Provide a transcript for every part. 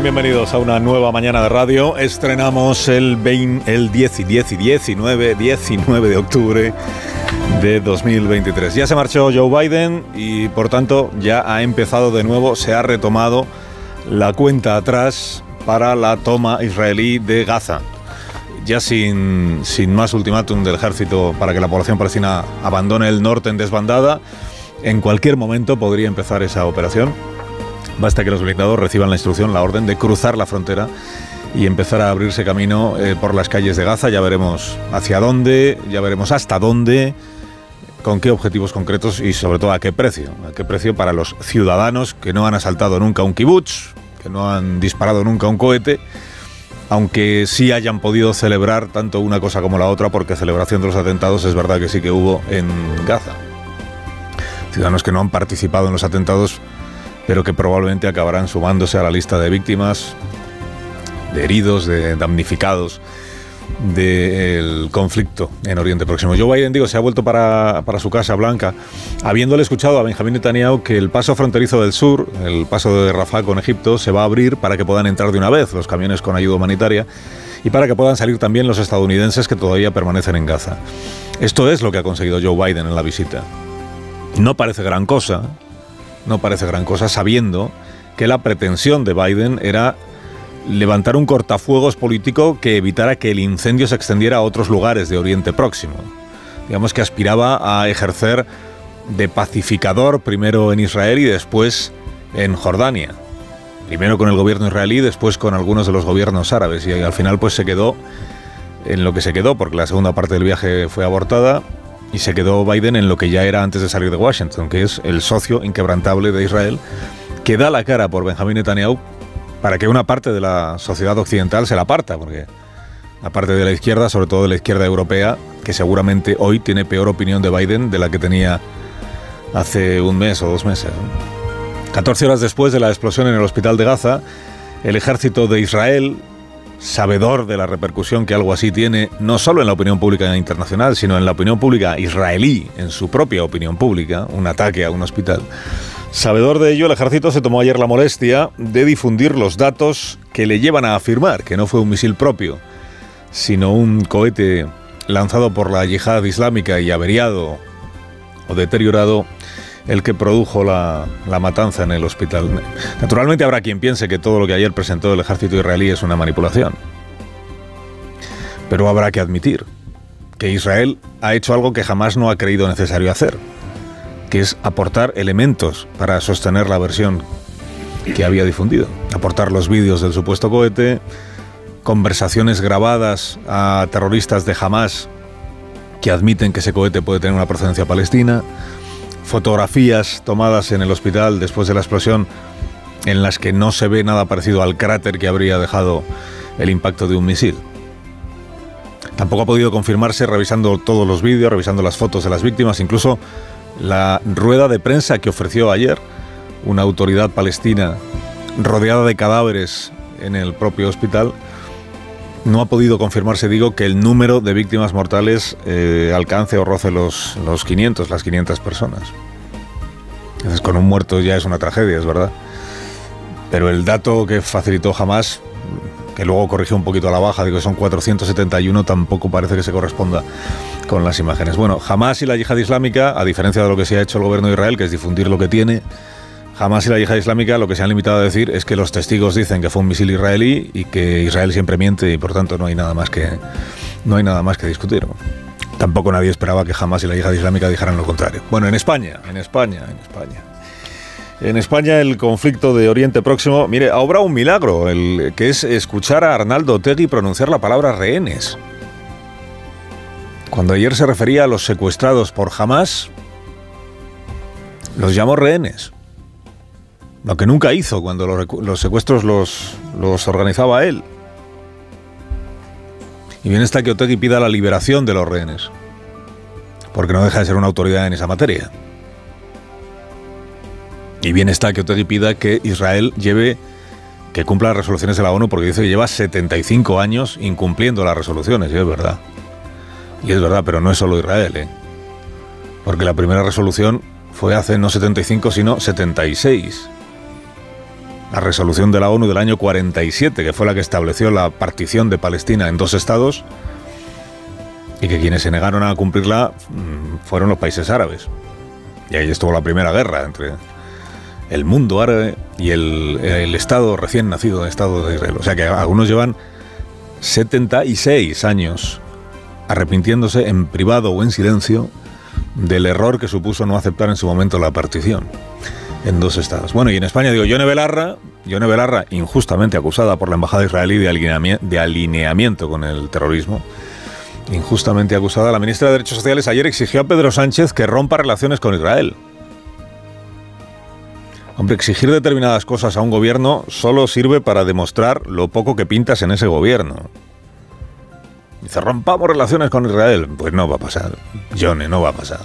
Bienvenidos a una nueva mañana de radio. Estrenamos el, 20, el 10 y 10 y 19, 19 de octubre de 2023. Ya se marchó Joe Biden y por tanto ya ha empezado de nuevo, se ha retomado la cuenta atrás para la toma israelí de Gaza. Ya sin, sin más ultimátum del ejército para que la población palestina abandone el norte en desbandada, en cualquier momento podría empezar esa operación Basta que los blindados reciban la instrucción, la orden de cruzar la frontera y empezar a abrirse camino eh, por las calles de Gaza. Ya veremos hacia dónde, ya veremos hasta dónde, con qué objetivos concretos y sobre todo a qué precio. A qué precio para los ciudadanos que no han asaltado nunca un kibutz, que no han disparado nunca un cohete, aunque sí hayan podido celebrar tanto una cosa como la otra, porque celebración de los atentados es verdad que sí que hubo en Gaza. Ciudadanos que no han participado en los atentados pero que probablemente acabarán sumándose a la lista de víctimas, de heridos, de damnificados del conflicto en Oriente Próximo. Joe Biden, digo, se ha vuelto para, su Casa Blanca, habiéndole escuchado a Benjamín Netanyahu que el paso fronterizo del sur, el paso de Rafah con Egipto, se va a abrir para que puedan entrar de una vez los camiones con ayuda humanitaria y para que puedan salir también los estadounidenses que todavía permanecen en Gaza. Esto es lo que ha conseguido Joe Biden en la visita. No parece gran cosa, no parece gran cosa, sabiendo que la pretensión de Biden era levantar un cortafuegos político que evitara que el incendio se extendiera a otros lugares de Oriente Próximo. Digamos que aspiraba a ejercer de pacificador primero en Israel y después en Jordania. Primero con el gobierno israelí, después con algunos de los gobiernos árabes. Y al final pues se quedó en lo que se quedó, porque la segunda parte del viaje fue abortada y se quedó Biden en lo que ya era antes de salir de Washington, que es el socio inquebrantable de Israel, que da la cara por Benjamín Netanyahu para que una parte de la sociedad occidental se la aparta, porque la parte de la izquierda, sobre todo de la izquierda europea, que seguramente hoy tiene peor opinión de Biden de la que tenía hace un mes o dos meses. 14 horas después de la explosión en el hospital de Gaza, el ejército de Israel sabedor de la repercusión que algo así tiene, no solo en la opinión pública internacional, sino en la opinión pública israelí, en su propia opinión pública, un ataque a un hospital. Sabedor de ello, el ejército se tomó ayer la molestia de difundir los datos que le llevan a afirmar que no fue un misil propio, sino un cohete lanzado por la yihad islámica y averiado o deteriorado el que produjo la, matanza en el hospital. Naturalmente habrá quien piense que todo lo que ayer presentó el ejército israelí es una manipulación. Pero habrá que admitir que Israel ha hecho algo que jamás no ha creído necesario hacer, que es aportar elementos para sostener la versión que había difundido. Aportar los vídeos del supuesto cohete, conversaciones grabadas a terroristas de Hamas que admiten que ese cohete puede tener una procedencia palestina, fotografías tomadas en el hospital después de la explosión en las que no se ve nada parecido al cráter que habría dejado el impacto de un misil. Tampoco ha podido confirmarse revisando todos los vídeos, revisando las fotos de las víctimas, incluso la rueda de prensa que ofreció ayer una autoridad palestina rodeada de cadáveres en el propio hospital no ha podido confirmarse, digo, que el número de víctimas mortales eh, alcance o roce los, los 500, las 500 personas. Entonces, con un muerto ya es una tragedia, es verdad. Pero el dato que facilitó jamás, que luego corrigió un poquito a la baja, digo que son 471, tampoco parece que se corresponda con las imágenes. Bueno, jamás y la yihad islámica, a diferencia de lo que se ha hecho el gobierno de Israel, que es difundir lo que tiene, Jamás y la yihad islámica lo que se han limitado a decir es que los testigos dicen que fue un misil israelí y que Israel siempre miente y por tanto no hay nada más que, no hay nada más que discutir. Tampoco nadie esperaba que jamás y la yihad islámica dijeran lo contrario. Bueno, en España, en España, en España. En España el conflicto de Oriente Próximo, mire, ha obrado un milagro, el, que es escuchar a Arnaldo Tegui pronunciar la palabra rehenes. Cuando ayer se refería a los secuestrados por Hamas, los llamó rehenes. Lo que nunca hizo cuando los, secuestros los, organizaba él. Y bien está que Otegi pida la liberación de los rehenes, porque no deja de ser una autoridad en esa materia. Y bien está que Otegi pida que Israel lleve, que cumpla las resoluciones de la ONU, porque dice que lleva 75 años incumpliendo las resoluciones, y es verdad. Y es verdad, pero no es solo Israel, ¿eh? porque la primera resolución fue hace no 75, sino 76 la resolución de la ONU del año 47, que fue la que estableció la partición de Palestina en dos estados, y que quienes se negaron a cumplirla mm, fueron los países árabes. Y ahí estuvo la primera guerra entre el mundo árabe y el, Estado recién nacido, el Estado de Israel. O sea que algunos llevan 76 años arrepintiéndose en privado o en silencio del error que supuso no aceptar en su momento la partición en dos estados. Bueno, y en España digo, Yone Belarra, Yone Belarra, injustamente acusada por la embajada israelí de alineamiento, con el terrorismo, injustamente acusada, la ministra de Derechos Sociales ayer exigió a Pedro Sánchez que rompa relaciones con Israel. Hombre, exigir determinadas cosas a un gobierno solo sirve para demostrar lo poco que pintas en ese gobierno. Dice, rompamos relaciones con Israel. Pues no va a pasar. Yone, no va a pasar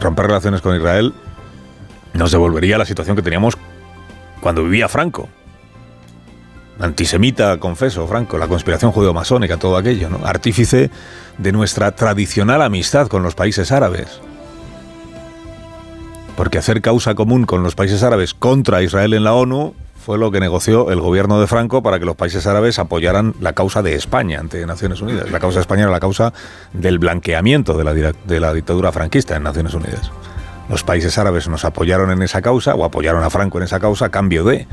romper relaciones con Israel nos devolvería la situación que teníamos cuando vivía Franco. Antisemita, confeso, Franco, la conspiración judeo-masónica, todo aquello, ¿no? Artífice de nuestra tradicional amistad con los países árabes. Porque hacer causa común con los países árabes contra Israel en la ONU fue lo que negoció el gobierno de Franco para que los países árabes apoyaran la causa de España ante Naciones Unidas. La causa de España era la causa del blanqueamiento de la, de la dictadura franquista en Naciones Unidas. Los países árabes nos apoyaron en esa causa o apoyaron a Franco en esa causa a cambio de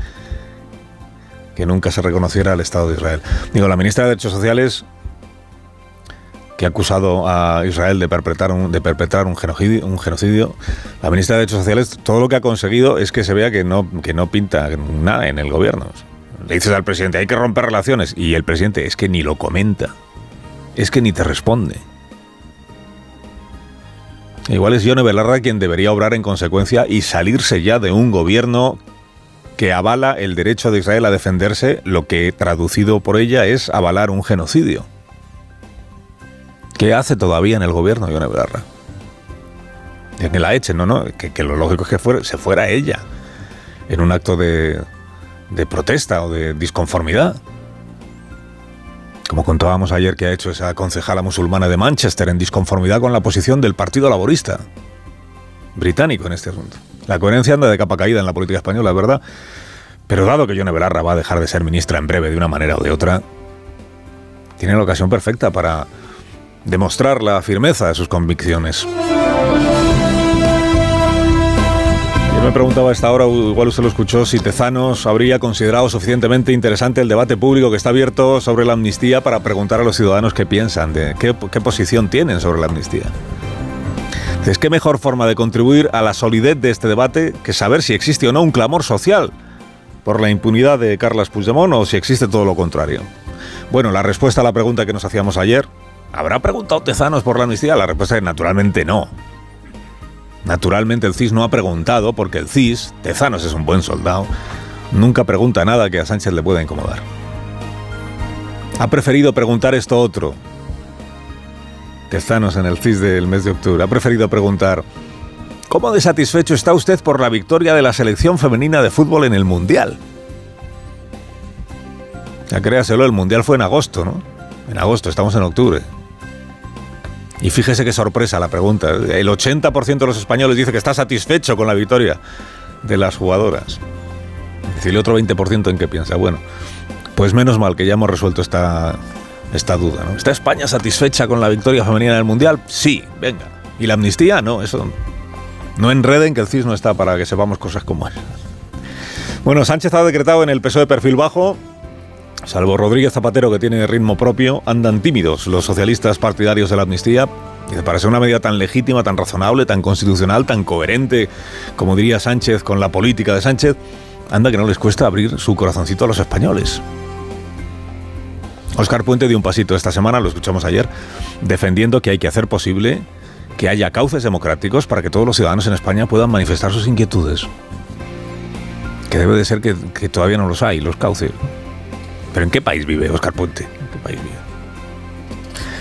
que nunca se reconociera el Estado de Israel. Digo, la ministra de Derechos Sociales que ha acusado a Israel de perpetrar un, genocidio. La ministra de Derechos Sociales todo lo que ha conseguido es que se vea que no, que no pinta nada en el gobierno. Le dices al presidente, hay que romper relaciones, y el presidente es que ni lo comenta, es que ni te responde. Igual es Yone Belarra quien debería obrar en consecuencia y salirse ya de un gobierno que avala el derecho de Israel a defenderse, lo que traducido por ella es avalar un genocidio. ¿Qué hace todavía en el gobierno Yone Belarra? Que la echen, no, no, que, lo lógico es que se fuera ella en un acto de, de protesta o de disconformidad. Como contábamos ayer que ha hecho esa concejala musulmana de Manchester en disconformidad con la posición del Partido Laborista británico en este asunto. La coherencia anda de capa caída en la política española, ¿verdad? Pero dado que Yone Belarra va a dejar de ser ministra en breve de una manera o de otra, tiene la ocasión perfecta para demostrar la firmeza de sus convicciones. Yo me preguntaba a esta hora, igual usted lo escuchó, si Tezanos habría considerado suficientemente interesante el debate público que está abierto sobre la amnistía para preguntar a los ciudadanos qué piensan, de qué, posición tienen sobre la amnistía. Es que mejor forma de contribuir a la solidez de este debate que saber si existe o no un clamor social por la impunidad de Carlas Puigdemont o si existe todo lo contrario. Bueno, la respuesta a la pregunta que nos hacíamos ayer, ¿Habrá preguntado Tezanos por la amnistía? La respuesta es naturalmente no. Naturalmente el CIS no ha preguntado porque el CIS, Tezanos es un buen soldado, nunca pregunta nada que a Sánchez le pueda incomodar. Ha preferido preguntar esto otro. Tezanos en el CIS del mes de octubre ha preferido preguntar ¿Cómo de satisfecho está usted por la victoria de la selección femenina de fútbol en el Mundial? Ya créaselo, el Mundial fue en agosto, ¿no? En agosto, estamos en octubre. Y fíjese qué sorpresa la pregunta. El 80% de los españoles dice que está satisfecho con la victoria de las jugadoras. Y el otro 20% en qué piensa. Bueno, pues menos mal que ya hemos resuelto esta, esta duda. ¿Está España satisfecha con la victoria femenina en el Mundial? Sí, venga. ¿Y la amnistía? No, eso no enreden que el CIS no está para que sepamos cosas como esas. Bueno, Sánchez ha decretado en el peso de perfil bajo Salvo Rodríguez Zapatero, que tiene ritmo propio, andan tímidos los socialistas partidarios de la amnistía. Y para ser una medida tan legítima, tan razonable, tan constitucional, tan coherente, como diría Sánchez con la política de Sánchez, anda que no les cuesta abrir su corazoncito a los españoles. Oscar Puente dio un pasito esta semana, lo escuchamos ayer, defendiendo que hay que hacer posible que haya cauces democráticos para que todos los ciudadanos en España puedan manifestar sus inquietudes. Que debe de ser que, que todavía no los hay, los cauces. ¿Pero en qué país vive Oscar Puente? ¿En qué país vive?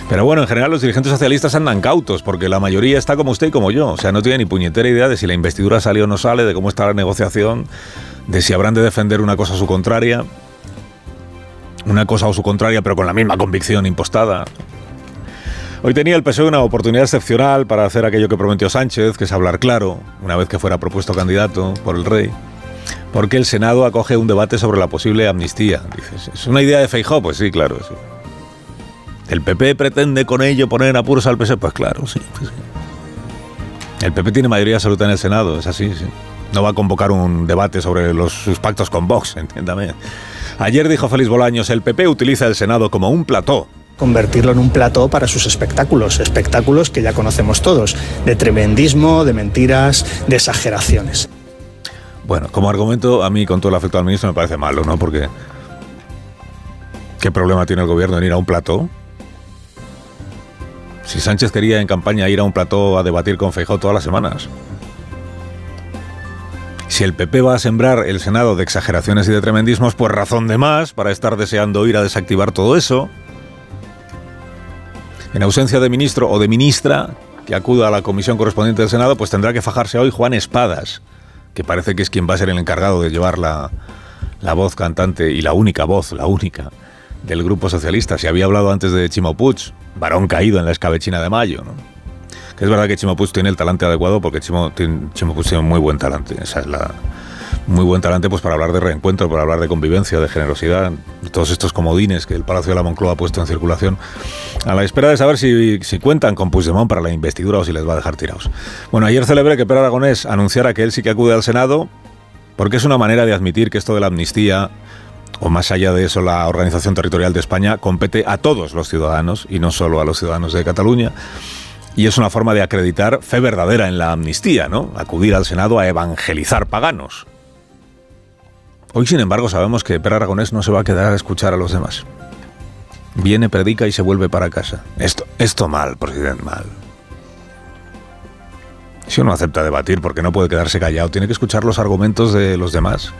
Pero bueno, en general los dirigentes socialistas andan cautos, porque la mayoría está como usted y como yo. O sea, no tiene ni puñetera idea de si la investidura sale o no sale, de cómo está la negociación, de si habrán de defender una cosa o su contraria. Una cosa o su contraria, pero con la misma convicción impostada. Hoy tenía el PSOE una oportunidad excepcional para hacer aquello que prometió Sánchez, que es hablar claro, una vez que fuera propuesto candidato por el rey, porque el Senado acoge un debate sobre la posible amnistía. Dices, ¿es una idea de Feijó? Pues sí, claro. ¿El PP pretende con ello poner en apuros al PSOE? Pues claro, sí, pues. El PP tiene mayoría absoluta en el Senado, es así, sí. No va a convocar un debate sobre los, sus pactos con Vox, entiéndame. Ayer dijo Félix Bolaños, el PP utiliza el Senado como un plató convertirlo en un plató para sus espectáculos, espectáculos que ya conocemos todos, de tremendismo, de mentiras, de exageraciones. Bueno, como argumento, a mí con todo el afecto al ministro me parece malo, ¿no? Porque ¿qué problema tiene el gobierno en ir a un plató? Si Sánchez quería en campaña ir a un plató a debatir con Feijóo todas las semanas. Si el PP va a sembrar el Senado de exageraciones y de tremendismos, pues razón de más para estar deseando ir a desactivar todo eso. En ausencia de ministro o de ministra que acuda a la comisión correspondiente del Senado, pues tendrá que fajarse hoy Juan Espadas, que parece que es quien va a ser el encargado de llevar la, la voz cantante y la única voz, la única, del Grupo Socialista. Se había hablado antes de Chimo Puig, varón caído en la escabechina de mayo, ¿no? Que es verdad que Chimo Puig tiene el talante adecuado porque Chimo, Chimo Puig tiene muy buen talante. Esa es la, muy buen talante pues para hablar de reencuentro, para hablar de convivencia, de generosidad, todos estos comodines que el Palacio de la Moncloa ha puesto en circulación, a la espera de saber si, si cuentan con Puigdemont para la investidura o si les va a dejar tirados. Bueno, ayer celebré que Per Aragonés anunciara que él sí que acude al Senado, porque es una manera de admitir que esto de la amnistía o más allá de eso, la Organización Territorial de España compete a todos los ciudadanos y no solo a los ciudadanos de Cataluña. Y es una forma de acreditar fe verdadera en la amnistía, ¿no? Acudir al Senado a evangelizar paganos. Hoy, sin embargo, sabemos que Per Aragonés no se va a quedar a escuchar a los demás. Viene, predica y se vuelve para casa. Esto, esto mal, presidente, mal. Si uno acepta debatir porque no puede quedarse callado, tiene que escuchar los argumentos de los demás.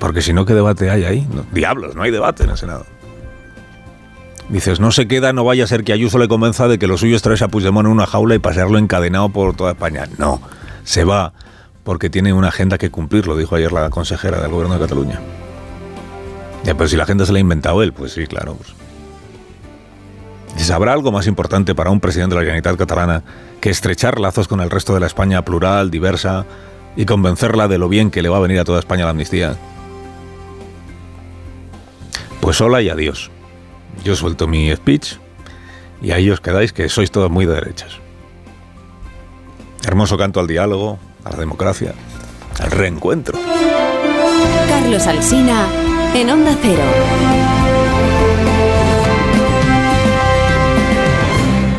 Porque si no, ¿qué debate hay ahí? diablos, no hay debate en el Senado. Dices, no se queda, no vaya a ser que Ayuso le convenza de que lo suyo es traerse a Puigdemont en una jaula y pasearlo encadenado por toda España. No, se va porque tiene una agenda que cumplir, lo dijo ayer la consejera del gobierno de Cataluña. Ya, pero si la agenda se la ha inventado él, pues sí, claro. Pues. ¿Habrá algo más importante para un presidente de la Generalitat catalana que estrechar lazos con el resto de la España plural, diversa, y convencerla de lo bien que le va a venir a toda España la amnistía? Pues hola y adiós. Yo suelto mi speech y ahí os quedáis que sois todos muy de derechas. Hermoso canto al diálogo, a la democracia, al reencuentro. Carlos Alsina en Onda Cero.